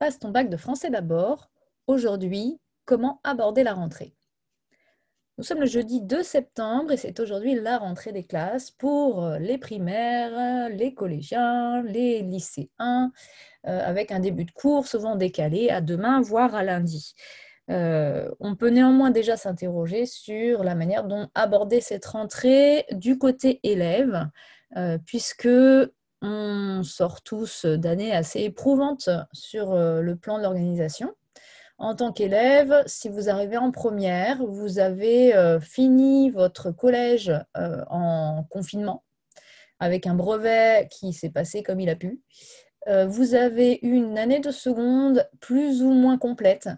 Passe ton bac de français d'abord. Aujourd'hui, comment aborder la rentrée? Nous sommes le jeudi 2 septembre et c'est aujourd'hui la rentrée des classes pour euh, les primaires, les collégiens, les lycéens, euh, avec un début de cours souvent décalé à demain, voire à lundi. Euh, on peut néanmoins déjà s'interroger sur la manière dont aborder cette rentrée du côté élève, puisque on sort tous d'années assez éprouvantes sur euh, le plan de l'organisation. En tant qu'élève, si vous arrivez en première, vous avez euh, fini votre collège euh, en confinement avec un brevet qui s'est passé comme il a pu. vous avez une année de seconde plus ou moins complète,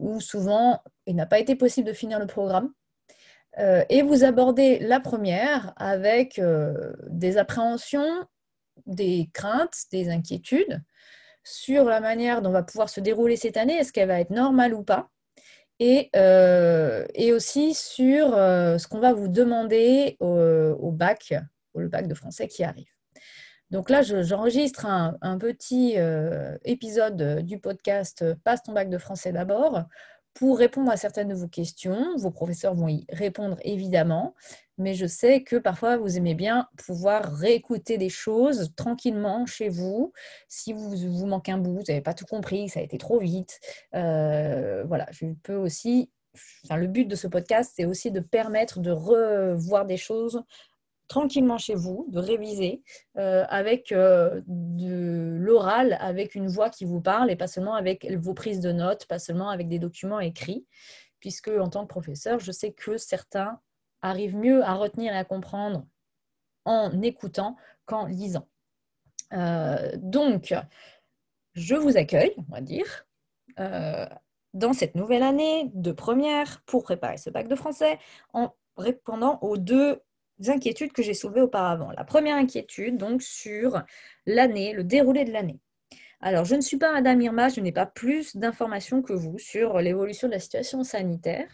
où souvent il n'a pas été possible de finir le programme. Euh, et vous abordez la première avec euh, des appréhensions, des craintes, des inquiétudes sur la manière dont va pouvoir se dérouler cette année, est-ce qu'elle va être normale ou pas, et, euh, aussi sur ce qu'on va vous demander au, bac, au bac de français qui arrive. Donc là, j'enregistre un, petit épisode du podcast Passe ton bac de français d'abord pour répondre à certaines de vos questions. Vos professeurs vont y répondre évidemment, mais je sais que parfois vous aimez bien pouvoir réécouter des choses tranquillement chez vous. Si vous vous manquez un bout, vous n'avez pas tout compris, ça a été trop vite. Euh, voilà, je peux aussi. Enfin, le but de ce podcast, c'est aussi de permettre de revoir des choses tranquillement chez vous, de réviser euh, avec euh, de l'oral, avec une voix qui vous parle et pas seulement avec vos prises de notes, pas seulement avec des documents écrits, puisque en tant que professeur, je sais que certains arrivent mieux à retenir et à comprendre en écoutant qu'en lisant. Euh, donc, je vous accueille, on va dire, dans cette nouvelle année de première pour préparer ce bac de français en répondant aux deux inquiétudes que j'ai soulevées auparavant. La première inquiétude, donc, sur l'année, le déroulé de l'année. Alors, je ne suis pas Madame Irma, je n'ai pas plus d'informations que vous sur l'évolution de la situation sanitaire.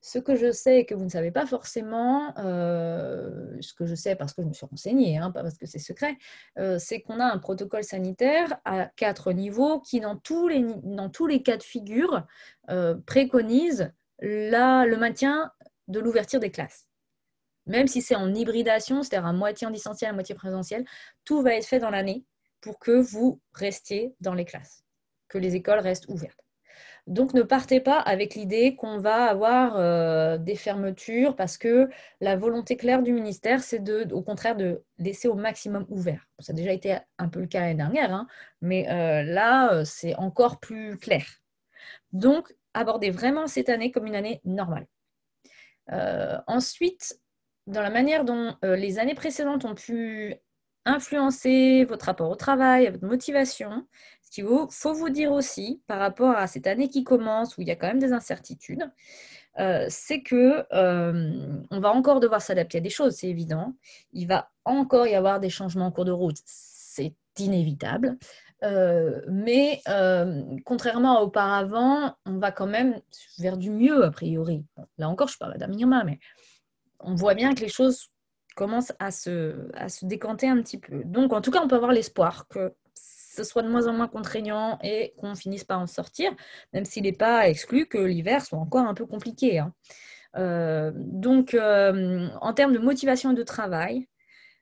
Ce que je sais et que vous ne savez pas forcément, euh, ce que je sais parce que je me suis renseignée, hein, pas parce que c'est secret, euh, c'est qu'on a un protocole sanitaire à quatre niveaux qui, dans tous les, dans tous les cas de figure, euh, préconise le maintien de l'ouverture des classes même si c'est en hybridation, c'est-à-dire à moitié en distanciel, à moitié présentiel, tout va être fait dans l'année pour que vous restiez dans les classes, que les écoles restent ouvertes. Donc ne partez pas avec l'idée qu'on va avoir euh, des fermetures parce que la volonté claire du ministère, c'est au contraire de laisser au maximum ouvert. Ça a déjà été un peu le cas l'année dernière, hein, mais euh, là, euh, c'est encore plus clair. Donc, abordez vraiment cette année comme une année normale. ensuite, dans la manière dont euh, les années précédentes ont pu influencer votre rapport au travail, votre motivation, ce qu'il faut vous dire aussi par rapport à cette année qui commence où il y a quand même des incertitudes, euh, c'est que euh, on va encore devoir s'adapter à des choses, c'est évident. Il va encore y avoir des changements en cours de route, c'est inévitable. mais contrairement à auparavant, on va quand même vers du mieux a priori. là encore, je parle d'Amirma, Irma, mais on voit bien que les choses commencent à se, décanter un petit peu. Donc, en tout cas, on peut avoir l'espoir que ce soit de moins en moins contraignant et qu'on finisse par en sortir, même s'il n'est pas exclu que l'hiver soit encore un peu compliqué. Hein. Euh, donc, euh, en termes de motivation et de travail,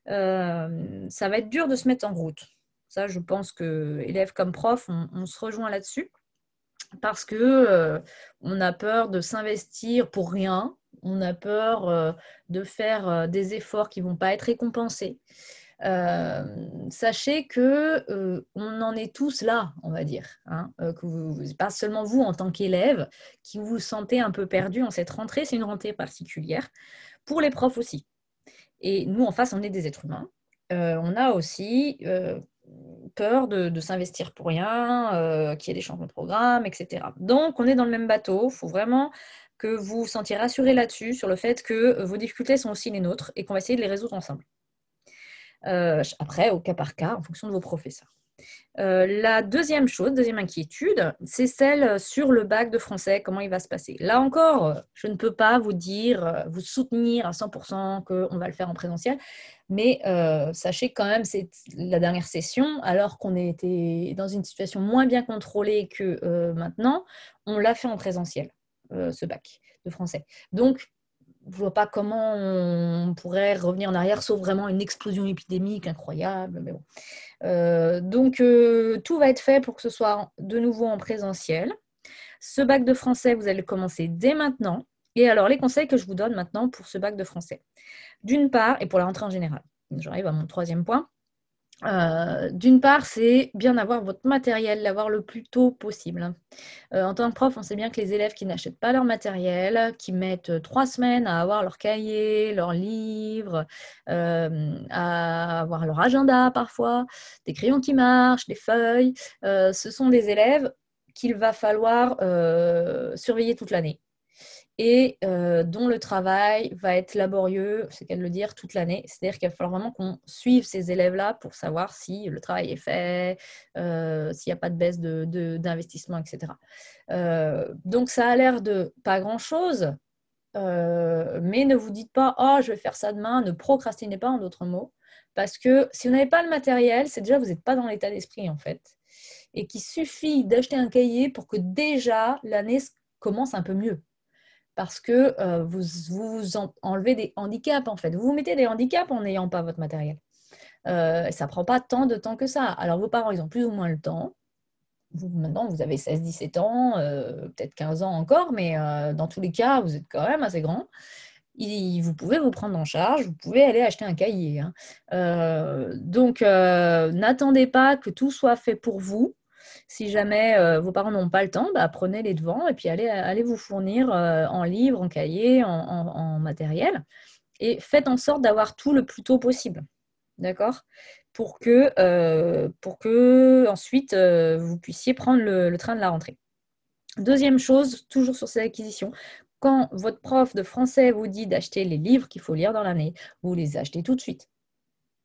euh, ça va être dur de se mettre en route. Ça, je pense que élèves comme profs, on, se rejoint là-dessus parce que on a peur de s'investir pour rien on a peur euh, de faire euh, des efforts qui ne vont pas être récompensés. Euh, sachez que on en est tous là, on va dire. Hein, que pas seulement vous en tant qu'élève qui vous sentez un peu perdu en cette rentrée, c'est une rentrée particulière. Pour les profs aussi. Et nous, en face, on est des êtres humains. on a aussi peur de, s'investir pour rien, qu'il y ait des changements de programme, etc. Donc, on est dans le même bateau. Il faut vraiment que vous vous sentiez rassuré là-dessus, sur le fait que euh, vos difficultés sont aussi les nôtres et qu'on va essayer de les résoudre ensemble. Euh, après, au cas par cas, en fonction de vos professeurs. Euh, la deuxième chose, deuxième inquiétude, c'est celle sur le bac de français, comment il va se passer. Là encore, je ne peux pas vous dire, vous soutenir à 100% qu'on va le faire en présentiel, Mais sachez quand même, c'est la dernière session, alors qu'on était dans une situation moins bien contrôlée que maintenant, on l'a fait en présentiel, ce bac de français. Donc, je vois pas comment on pourrait revenir en arrière, sauf vraiment une explosion épidémique incroyable. Mais bon. donc, tout va être fait pour que ce soit de nouveau en présentiel. Ce bac de français, vous allez commencer dès maintenant. Et alors, les conseils que je vous donne maintenant pour ce bac de français. D'une part, et pour la rentrée en général, j'arrive à mon troisième point. Euh, d'une part, c'est bien avoir votre matériel, l'avoir le plus tôt possible. Euh, en tant que prof, on sait bien que les élèves qui n'achètent pas leur matériel, qui mettent trois semaines à avoir leur cahier, leurs livres, euh, à avoir leur agenda parfois, des crayons qui marchent, des feuilles, ce sont des élèves qu'il va falloir surveiller toute l'année et euh, dont le travail va être laborieux, c'est qu'à le dire, toute l'année. C'est-à-dire qu'il va falloir vraiment qu'on suive ces élèves-là pour savoir si le travail est fait, euh, s'il n'y a pas de baisse d'investissement, de, etc. Euh, donc ça a l'air de pas grand-chose, mais ne vous dites pas « Oh, je vais faire ça demain », ne procrastinez pas en d'autres mots, parce que si vous n'avez pas le matériel, c'est déjà vous n'êtes pas dans l'état d'esprit en fait. Et qu'il suffit d'acheter un cahier pour que déjà l'année commence un peu mieux parce que euh, vous, vous enlevez des handicaps en fait. Vous vous mettez des handicaps en n'ayant pas votre matériel. Euh, ça prend pas tant de temps que ça. Alors vos parents, ils ont plus ou moins le temps. Vous, maintenant, vous avez 16-17 ans, euh, peut-être 15 ans encore, mais dans tous les cas, vous êtes quand même assez grand. vous pouvez vous prendre en charge, vous pouvez aller acheter un cahier. Hein. donc, n'attendez pas que tout soit fait pour vous. Si jamais euh, vos parents n'ont pas le temps, bah, prenez les devants et puis allez, vous fournir euh, en livres, en cahiers, en, matériel. Et faites en sorte d'avoir tout le plus tôt possible. D'accord? Pour que, euh, pour que ensuite vous puissiez prendre le, train de la rentrée. Deuxième chose, toujours sur ces acquisitions, quand votre prof de français vous dit d'acheter les livres qu'il faut lire dans l'année, vous les achetez tout de suite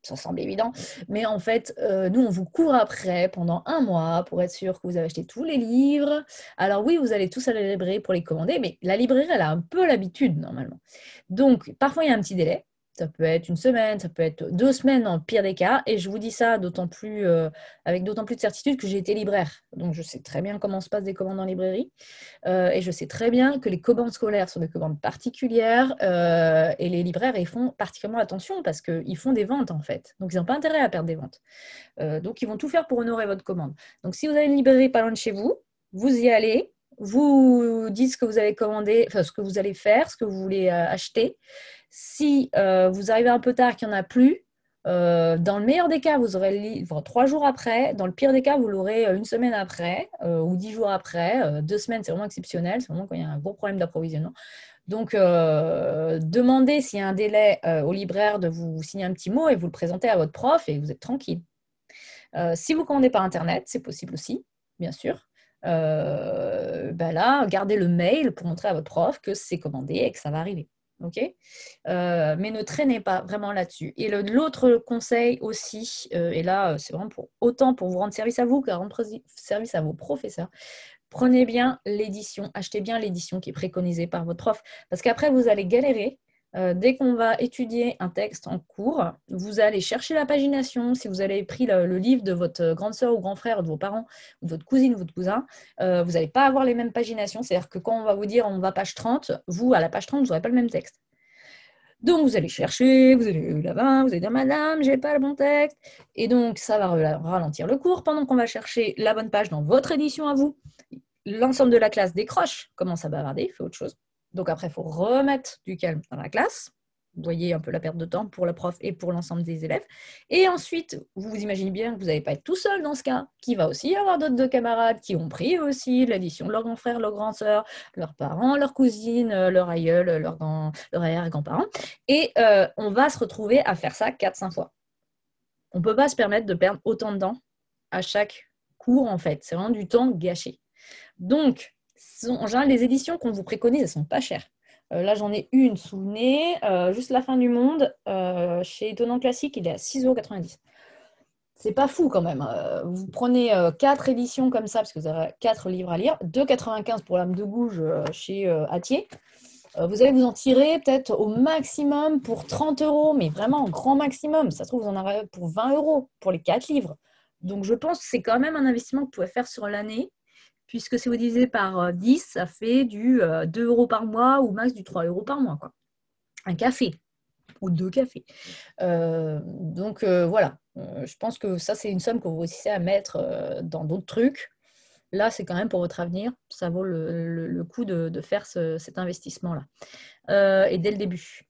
ça semble évident, mais en fait, euh, nous, on vous court après pendant un mois pour être sûr que vous avez acheté tous les livres. Alors oui, vous allez tous à la librairie pour les commander, mais la librairie, elle a un peu l'habitude normalement. Donc, parfois, il y a un petit délai. Ça peut être une semaine, ça peut être deux semaines en pire des cas. Et je vous dis ça d'autant plus, euh, avec d'autant plus de certitude que j'ai été libraire. Donc je sais très bien comment se passent des commandes en librairie. Euh, et je sais très bien que les commandes scolaires sont des commandes particulières. Euh, et les libraires, ils font particulièrement attention parce qu'ils font des ventes en fait. Donc ils n'ont pas intérêt à perdre des ventes. donc ils vont tout faire pour honorer votre commande. Donc si vous avez une librairie pas loin de chez vous, vous y allez, vous dites ce que vous avez commandé, enfin ce que vous allez faire, ce que vous voulez acheter. Si euh, vous arrivez un peu tard qu'il n'y en a plus, euh, dans le meilleur des cas, vous aurez le livre trois jours après. Dans le pire des cas, vous l'aurez euh, une semaine après ou dix jours après. deux semaines, c'est vraiment exceptionnel. C'est vraiment quand il y a un gros problème d'approvisionnement. Donc, demandez s'il y a un délai au libraire de vous signer un petit mot et vous le présentez à votre prof et vous êtes tranquille. si vous commandez par Internet, c'est possible aussi, bien sûr. Ben là, gardez le mail pour montrer à votre prof que c'est commandé et que ça va arriver euh, Mais ne traînez pas vraiment là-dessus. Et l'autre conseil aussi, euh, et là, euh, c'est vraiment pour autant pour vous rendre service à vous que rendre service à vos professeurs, prenez bien l'édition, achetez bien l'édition qui est préconisée par votre prof, parce qu'après, vous allez galérer euh, dès qu'on va étudier un texte en cours, vous allez chercher la pagination. Si vous avez pris le, livre de votre grande sœur ou grand frère, de vos parents, ou de votre cousine ou votre cousin, euh, vous n'allez pas avoir les mêmes paginations. C'est-à-dire que quand on va vous dire on va page 30, vous, à la page 30, vous n'aurez pas le même texte. Donc, vous allez chercher, vous allez là-bas, vous allez dire Madame, j'ai pas le bon texte. Et donc, ça va ralentir le cours pendant qu'on va chercher la bonne page dans votre édition à vous. L'ensemble de la classe décroche, commence à bavarder, fait autre chose. Donc après, il faut remettre du calme dans la classe. Vous voyez un peu la perte de temps pour le prof et pour l'ensemble des élèves. Et ensuite, vous vous imaginez bien que vous n'allez pas être tout seul dans ce cas, qu'il va aussi y avoir d'autres camarades qui ont pris aussi l'édition de leur grand frère, leur grand sœur, leurs parents, leurs cousines, leur aïeul, grand, leur arrière-grand-parent. Et euh, on va se retrouver à faire ça 4-5 fois. On ne peut pas se permettre de perdre autant de temps à chaque cours, en fait. C'est vraiment du temps gâché. Donc, en général, les éditions qu'on vous préconise, elles sont pas chères. Euh, là, j'en ai une sous le nez, euh, juste la fin du monde. Euh, chez Étonnant Classique, il est à 6,90€. C'est pas fou quand même. vous prenez quatre éditions comme ça, parce que vous avez quatre livres à lire. 2,95€ pour l'âme de gouge chez Atier. vous allez vous en tirer peut-être au maximum pour 30 euros, mais vraiment grand maximum. Ça se trouve, vous en aurez pour 20 euros pour les 4 livres. Donc, je pense que c'est quand même un investissement que vous pouvez faire sur l'année, puisque vous divisez par 10, ça fait du 2 euros par mois ou max du 3 euros par mois. Quoi. Un café ou deux cafés. donc, voilà. je pense que ça, c'est une somme que vous réussissez à mettre dans d'autres trucs là, c'est quand même pour votre avenir. Ça vaut le, coup de, faire cet investissement-là. Euh, et dès le début.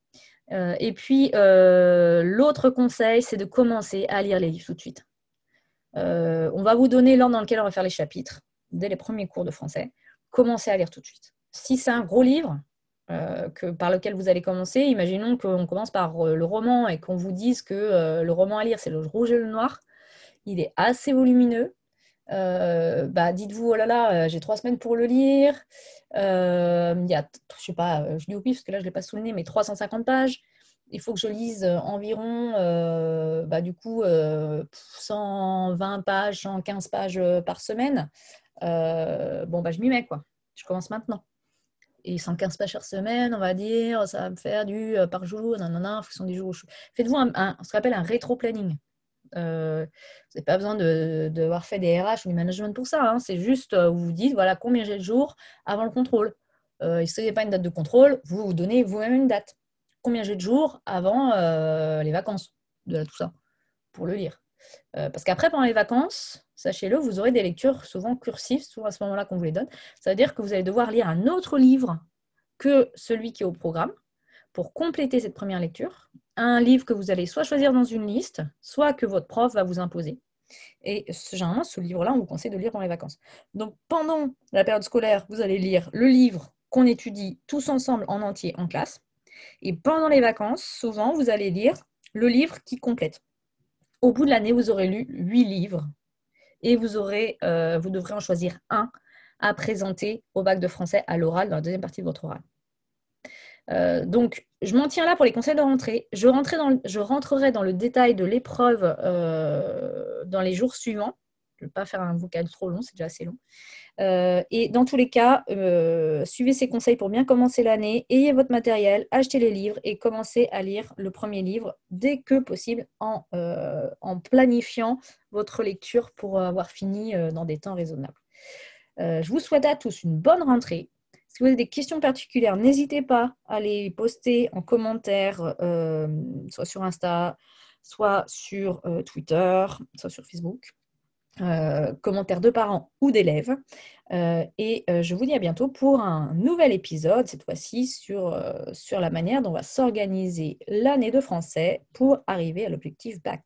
Euh, et puis, euh, l'autre conseil, c'est de commencer à lire les livres tout de suite. on va vous donner l'ordre dans lequel on va faire les chapitres, dès les premiers cours de français. Commencez à lire tout de suite. Si c'est un gros livre, que, par lequel vous allez commencer. Imaginons qu'on commence par le roman et qu'on vous dise que le roman à lire, c'est le rouge et le noir. Il est assez volumineux. Euh, bah, dites-vous, oh là là, euh, j'ai trois semaines pour le lire. Euh, il y a, je sais pas, je dis au pif parce que là, je ne l'ai pas souligné, mais 350 pages. Il faut que je lise environ, bah, du coup, 120 pages, 115 pages par semaine. Bon, bah, je m'y mets, quoi. Je commence maintenant. Et 115 pages par semaine, on va dire, ça va me faire du par jour, nanana, des jours. Faites-vous un, ce qu'on un rétro-planning. Euh, vous n'avez pas besoin de, d'avoir fait des RH ou du management pour ça. Hein. C'est juste, euh, vous vous dites, voilà, combien j'ai de jours avant le contrôle. Euh, et si vous n'avez pas une date de contrôle, vous vous donnez vous-même une date. Combien j'ai de jours avant les vacances de tout ça, pour le lire. Parce qu'après, pendant les vacances, sachez-le, vous aurez des lectures souvent cursives, souvent à ce moment-là qu'on vous les donne. Ça veut dire que vous allez devoir lire un autre livre que celui qui est au programme pour compléter cette première lecture un livre que vous allez soit choisir dans une liste, soit que votre prof va vous imposer. Et généralement, ce livre-là, on vous conseille de lire dans les vacances. Donc, pendant la période scolaire, vous allez lire le livre qu'on étudie tous ensemble en entier en classe. Et pendant les vacances, souvent, vous allez lire le livre qui complète. Au bout de l'année, vous aurez lu huit livres et euh, vous devrez en choisir un à présenter au bac de français à l'oral dans la deuxième partie de votre oral. Euh, donc, je m'en tiens là pour les conseils de rentrée. Je, rentrerai dans le détail de l'épreuve euh, dans les jours suivants. Je ne vais pas faire un vocal trop long, c'est déjà assez long. Euh, et dans tous les cas, suivez ces conseils pour bien commencer l'année. Ayez votre matériel, achetez les livres et commencez à lire le premier livre dès que possible en, en planifiant votre lecture pour avoir fini dans des temps raisonnables. je vous souhaite à tous une bonne rentrée. Si vous avez des questions particulières, n'hésitez pas à les poster en commentaire, euh, soit sur Insta, soit sur euh, Twitter, soit sur Facebook. Euh, commentaires de parents ou d'élèves. et je vous dis à bientôt pour un nouvel épisode, cette fois-ci sur, sur la manière dont on va s'organiser l'année de français pour arriver à l'objectif bac.